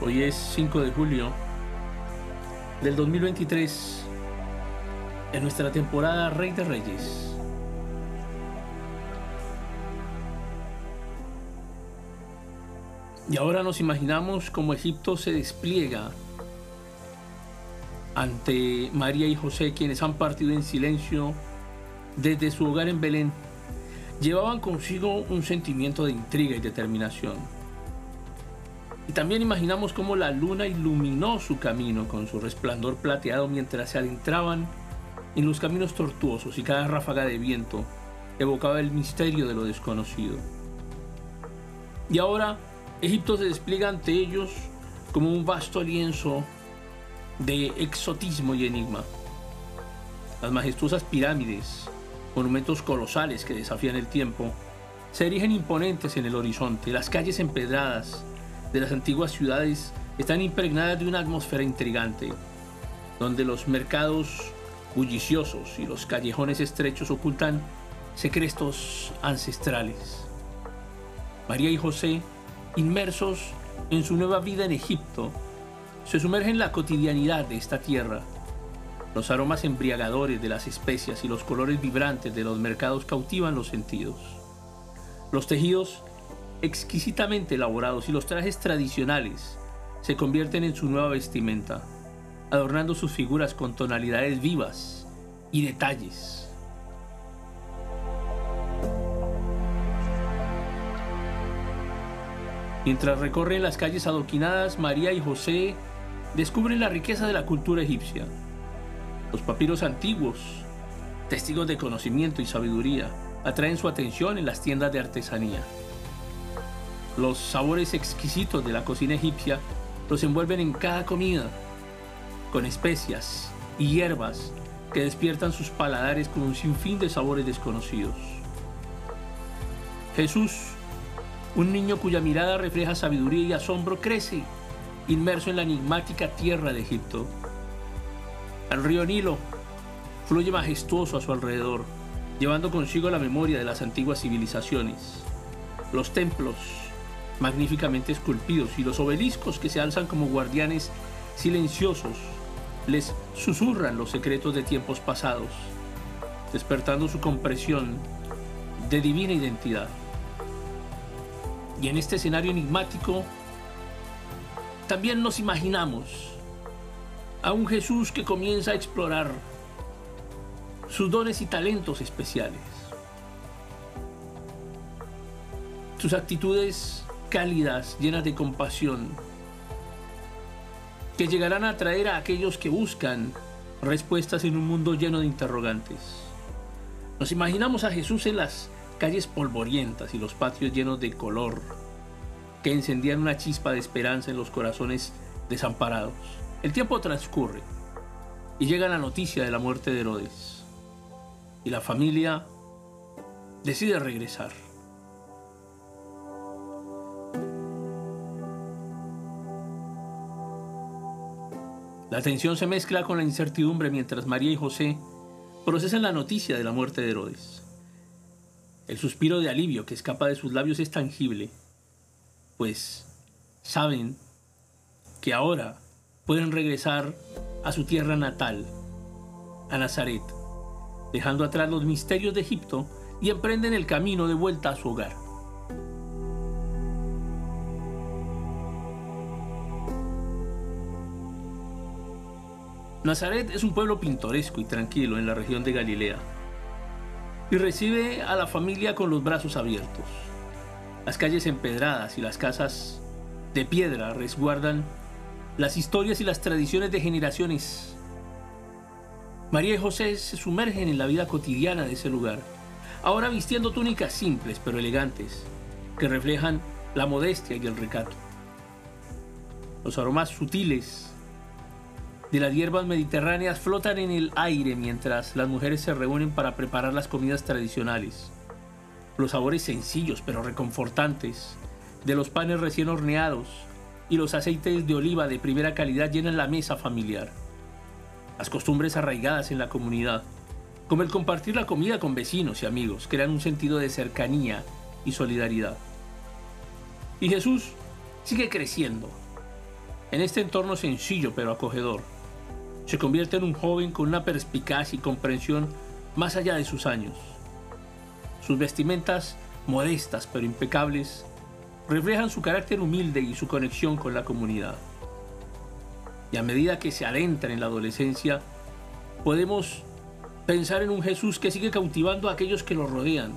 Hoy es 5 de julio del 2023 en nuestra temporada Rey de Reyes. Y ahora nos imaginamos cómo Egipto se despliega ante María y José, quienes han partido en silencio desde su hogar en Belén. Llevaban consigo un sentimiento de intriga y determinación. Y también imaginamos cómo la luna iluminó su camino con su resplandor plateado mientras se adentraban en los caminos tortuosos y cada ráfaga de viento evocaba el misterio de lo desconocido. Y ahora Egipto se despliega ante ellos como un vasto lienzo de exotismo y enigma. Las majestuosas pirámides, monumentos colosales que desafían el tiempo, se erigen imponentes en el horizonte. Las calles empedradas de las antiguas ciudades están impregnadas de una atmósfera intrigante, donde los mercados bulliciosos y los callejones estrechos ocultan secretos ancestrales. María y José, inmersos en su nueva vida en Egipto, se sumergen en la cotidianidad de esta tierra. Los aromas embriagadores de las especias y los colores vibrantes de los mercados cautivan los sentidos. Los tejidos exquisitamente elaborados y los trajes tradicionales se convierten en su nueva vestimenta, adornando sus figuras con tonalidades vivas y detalles. Mientras recorren las calles adoquinadas, María y José descubren la riqueza de la cultura egipcia. Los papiros antiguos, testigos de conocimiento y sabiduría, atraen su atención en las tiendas de artesanía. Los sabores exquisitos de la cocina egipcia los envuelven en cada comida, con especias y hierbas que despiertan sus paladares con un sinfín de sabores desconocidos. Jesús, un niño cuya mirada refleja sabiduría y asombro, crece inmerso en la enigmática tierra de Egipto. El río Nilo fluye majestuoso a su alrededor, llevando consigo la memoria de las antiguas civilizaciones. Los templos, magníficamente esculpidos, y los obeliscos que se alzan como guardianes silenciosos, les susurran los secretos de tiempos pasados, despertando su compresión de divina identidad. Y en este escenario enigmático, también nos imaginamos a un Jesús que comienza a explorar sus dones y talentos especiales. Sus actitudes cálidas, llenas de compasión, que llegarán a atraer a aquellos que buscan respuestas en un mundo lleno de interrogantes. Nos imaginamos a Jesús en las calles polvorientas y los patios llenos de color, que encendían una chispa de esperanza en los corazones desamparados. El tiempo transcurre y llega la noticia de la muerte de Herodes. Y la familia decide regresar. La tensión se mezcla con la incertidumbre mientras María y José procesan la noticia de la muerte de Herodes. El suspiro de alivio que escapa de sus labios es tangible pues saben que ahora pueden regresar a su tierra natal, a Nazaret, dejando atrás los misterios de Egipto y emprenden el camino de vuelta a su hogar. Nazaret es un pueblo pintoresco y tranquilo en la región de Galilea y recibe a la familia con los brazos abiertos. Las calles empedradas y las casas de piedra resguardan las historias y las tradiciones de generaciones. María y José se sumergen en la vida cotidiana de ese lugar, ahora vistiendo túnicas simples pero elegantes, que reflejan la modestia y el recato. Los aromas sutiles de las hierbas mediterráneas flotan en el aire mientras las mujeres se reúnen para preparar las comidas tradicionales los sabores sencillos pero reconfortantes de los panes recién horneados y los aceites de oliva de primera calidad llenan la mesa familiar. Las costumbres arraigadas en la comunidad, como el compartir la comida con vecinos y amigos, crean un sentido de cercanía y solidaridad. Y Jesús sigue creciendo, En este entorno sencillo pero acogedor, se convierte en un joven con una perspicacia y comprensión más allá de sus años. Sus vestimentas, modestas pero impecables, reflejan su carácter humilde y su conexión con la comunidad. Y a medida que se adentra en la adolescencia, podemos pensar en un Jesús que sigue cautivando a aquellos que lo rodean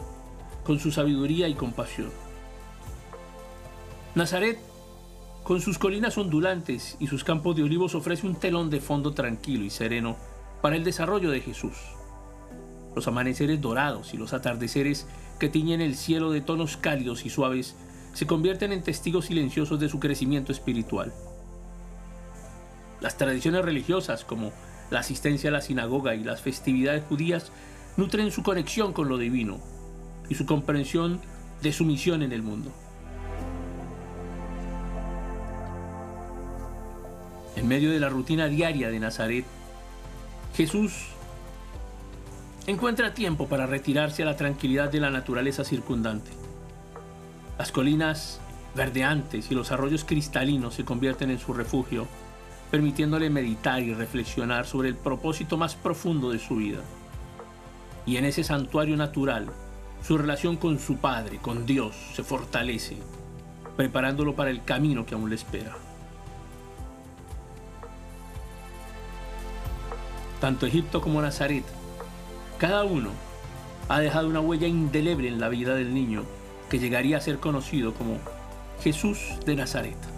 con su sabiduría y compasión. Nazaret, con sus colinas ondulantes y sus campos de olivos, ofrece un telón de fondo tranquilo y sereno para el desarrollo de Jesús. Los amaneceres dorados y los atardeceres que tiñen el cielo de tonos cálidos y suaves se convierten en testigos silenciosos de su crecimiento espiritual. Las tradiciones religiosas como la asistencia a la sinagoga y las festividades judías nutren su conexión con lo divino y su comprensión de su misión en el mundo. En medio de la rutina diaria de Nazaret, Jesús encuentra tiempo para retirarse a la tranquilidad de la naturaleza circundante. Las colinas verdeantes y los arroyos cristalinos se convierten en su refugio permitiéndole meditar y reflexionar sobre el propósito más profundo de su vida. Y en ese santuario natural, su relación con su Padre, con Dios, se fortalece, preparándolo para el camino que aún le espera. Tanto Egipto como Nazaret, cada uno ha dejado una huella indeleble en la vida del niño que llegaría a ser conocido como Jesús de Nazaret.